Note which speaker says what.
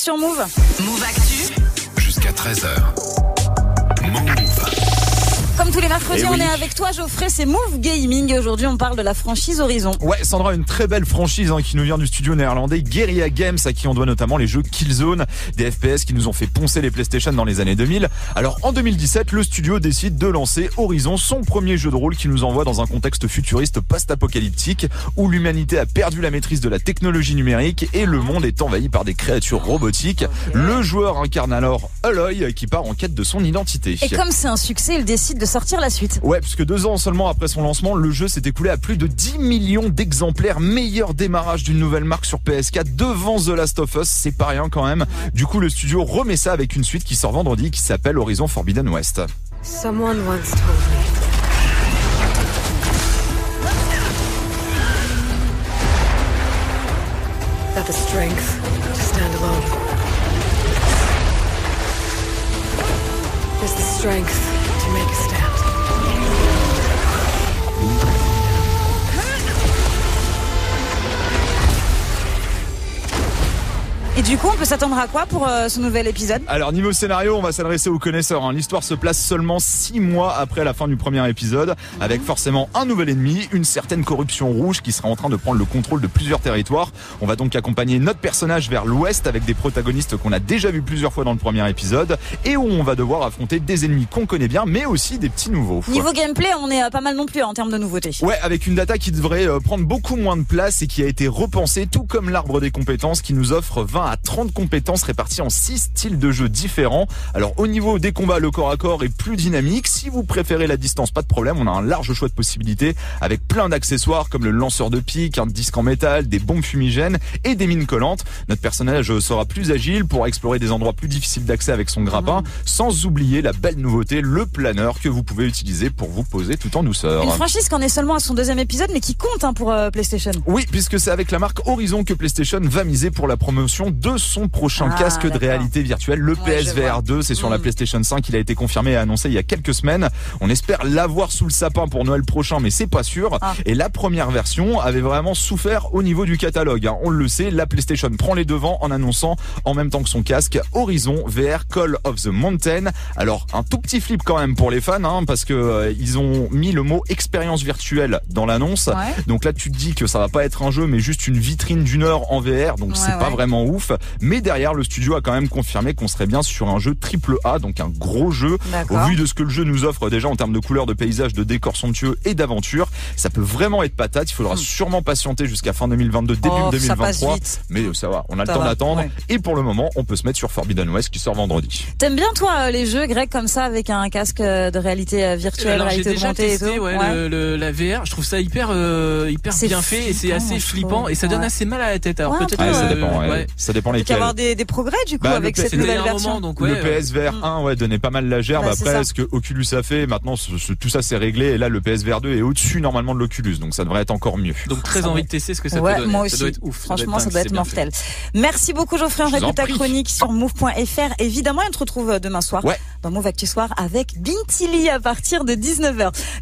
Speaker 1: sur Move.
Speaker 2: Move Actu.
Speaker 3: Jusqu'à 13h. Move.
Speaker 1: Comme tous les mercredis,
Speaker 3: Eh
Speaker 1: on est avec toi, Geoffrey. C'est Move Gaming. Aujourd'hui, on parle de la franchise Horizon.
Speaker 4: Ouais, Sandra, une très belle franchise hein, qui nous vient du studio néerlandais Guerrilla Games, à qui on doit notamment les jeux Killzone, des FPS qui nous ont fait poncer les PlayStation dans les années 2000. Alors en 2017, le studio décide de lancer Horizon, son premier jeu de rôle qui nous envoie dans un contexte futuriste post-apocalyptique où l'humanité a perdu la maîtrise de la technologie numérique et le monde est envahi par des créatures robotiques. Le joueur incarne alors Aloy qui part en quête de son identité.
Speaker 1: Et comme c'est un succès, il décide de sortir la suite.
Speaker 4: Ouais, puisque deux ans seulement après son lancement, le jeu s'est écoulé à plus de 10 millions d'exemplaires. Meilleur démarrage d'une nouvelle marque sur PS4 devant The Last of Us, c'est pas rien quand même. Du coup, le studio remet ça avec une suite qui sort vendredi qui s'appelle Horizon Forbidden West.
Speaker 5: Someone once told me. That the strength to stand alone is the strength to make a stand.
Speaker 1: Du coup, on peut s'attendre à quoi pour euh, ce nouvel épisode?
Speaker 4: Alors niveau scénario, on va s'adresser aux connaisseurs. hein. L'histoire se place seulement 6 mois après la fin du premier épisode, avec forcément un nouvel ennemi, une certaine corruption rouge qui sera en train de prendre le contrôle de plusieurs territoires. On va donc accompagner notre personnage vers l'ouest avec des protagonistes qu'on a déjà vus plusieurs fois dans le premier épisode, et où on va devoir affronter des ennemis qu'on connaît bien, mais aussi des petits nouveaux.
Speaker 1: Niveau gameplay, on est euh, pas mal non plus en termes de nouveautés.
Speaker 4: Ouais, avec une data qui devrait euh, prendre beaucoup moins de place et qui a été repensée, tout comme l'arbre des compétences qui nous offre 20 à 30 compétences réparties en 6 styles de jeu différents. Alors au niveau des combats, le corps à corps est plus dynamique. Si vous préférez la distance, pas de problème, on a un large choix de possibilités avec plein d'accessoires comme le lanceur de pique, un disque en métal, des bombes fumigènes et des mines collantes. Notre personnage sera plus agile pour explorer des endroits plus difficiles d'accès avec son grappin, sans oublier la belle nouveauté, le planeur que vous pouvez utiliser pour vous poser tout en douceur.
Speaker 1: Une franchise qui en est seulement à son deuxième épisode, mais qui compte hein, pour euh, PlayStation.
Speaker 4: Oui, puisque c'est avec la marque Horizon que PlayStation va miser pour la promotion de son prochain
Speaker 1: Ah,
Speaker 4: casque de réalité virtuelle, le
Speaker 1: Ouais,
Speaker 4: PSVR 2. C'est sur la
Speaker 1: Mm.
Speaker 4: PlayStation 5, il a été confirmé et annoncé il y a quelques semaines. On espère l'avoir sous le sapin pour Noël prochain, mais c'est pas sûr.
Speaker 1: Ah.
Speaker 4: Et la première version avait vraiment souffert au niveau du catalogue. hein. On le sait, la PlayStation prend les devants en annonçant en même temps que son casque Horizon VR Call of the Mountain. Alors un tout petit flip quand même pour les fans, hein, parce que euh, ils ont mis le mot expérience virtuelle dans l'annonce.
Speaker 1: Ouais.
Speaker 4: Donc là, tu te dis que ça va pas être un jeu, mais juste une vitrine d'une heure en VR. Donc
Speaker 1: Ouais,
Speaker 4: c'est pas vraiment ouf. Mais derrière, le studio a quand même confirmé qu'on serait bien sur un jeu triple A, donc un gros jeu. Au vu de ce que le jeu nous offre déjà en termes de couleurs, de paysages, de décors somptueux et d'aventure, ça peut vraiment être patate. Il faudra
Speaker 1: Hmm.
Speaker 4: sûrement patienter jusqu'à fin 2022, début
Speaker 1: Oh, ça passe
Speaker 4: 2023.
Speaker 1: vite.
Speaker 4: Mais ça va, on a
Speaker 1: Ça
Speaker 4: le temps d'attendre.
Speaker 1: ouais.
Speaker 4: Et pour le moment, on peut se mettre sur Forbidden West qui sort vendredi.
Speaker 1: T'aimes bien toi euh, les jeux grecs comme ça avec un casque euh, de réalité euh, virtuelle,
Speaker 6: Alors j'ai
Speaker 1: réalité
Speaker 6: déjà
Speaker 1: augmentée et
Speaker 6: testé
Speaker 1: tout
Speaker 6: ouais,
Speaker 1: Ouais.
Speaker 6: Le, le- la VR, je trouve ça hyper euh, hyper bien fait et c'est assez flippant et ça donne
Speaker 1: Ouais.
Speaker 6: assez mal à la tête. Alors peut-être
Speaker 4: ça
Speaker 1: euh,
Speaker 4: dépend, dépend
Speaker 1: Il y
Speaker 4: lesquels.
Speaker 1: avoir des, des progrès du coup
Speaker 4: Bah,
Speaker 1: avec cette nouvelle version.
Speaker 6: moment donc ouais.
Speaker 4: le PSVR 1 ouais, donnait pas mal la gerbe.
Speaker 1: Bah,
Speaker 4: Après, ce que Oculus a fait, maintenant, ce- ce- tout ça c'est réglé. Et là, le PSVR 2 est au-dessus normalement de l'Oculus. Donc ça devrait être encore mieux.
Speaker 6: Donc très
Speaker 1: Ça
Speaker 6: envie de tester ce que ça
Speaker 1: Ouais,
Speaker 6: peut donner.
Speaker 1: moi
Speaker 6: Ça
Speaker 1: aussi.
Speaker 6: doit être ouf.
Speaker 1: Franchement, ça
Speaker 6: dingue,
Speaker 1: doit être mortel. Merci beaucoup Geoffrey, on réécoute ta chronique sur move.fr. Évidemment, on te retrouve demain soir
Speaker 4: Ouais.
Speaker 1: dans Move Actu Soir avec Bintili à partir de 19h.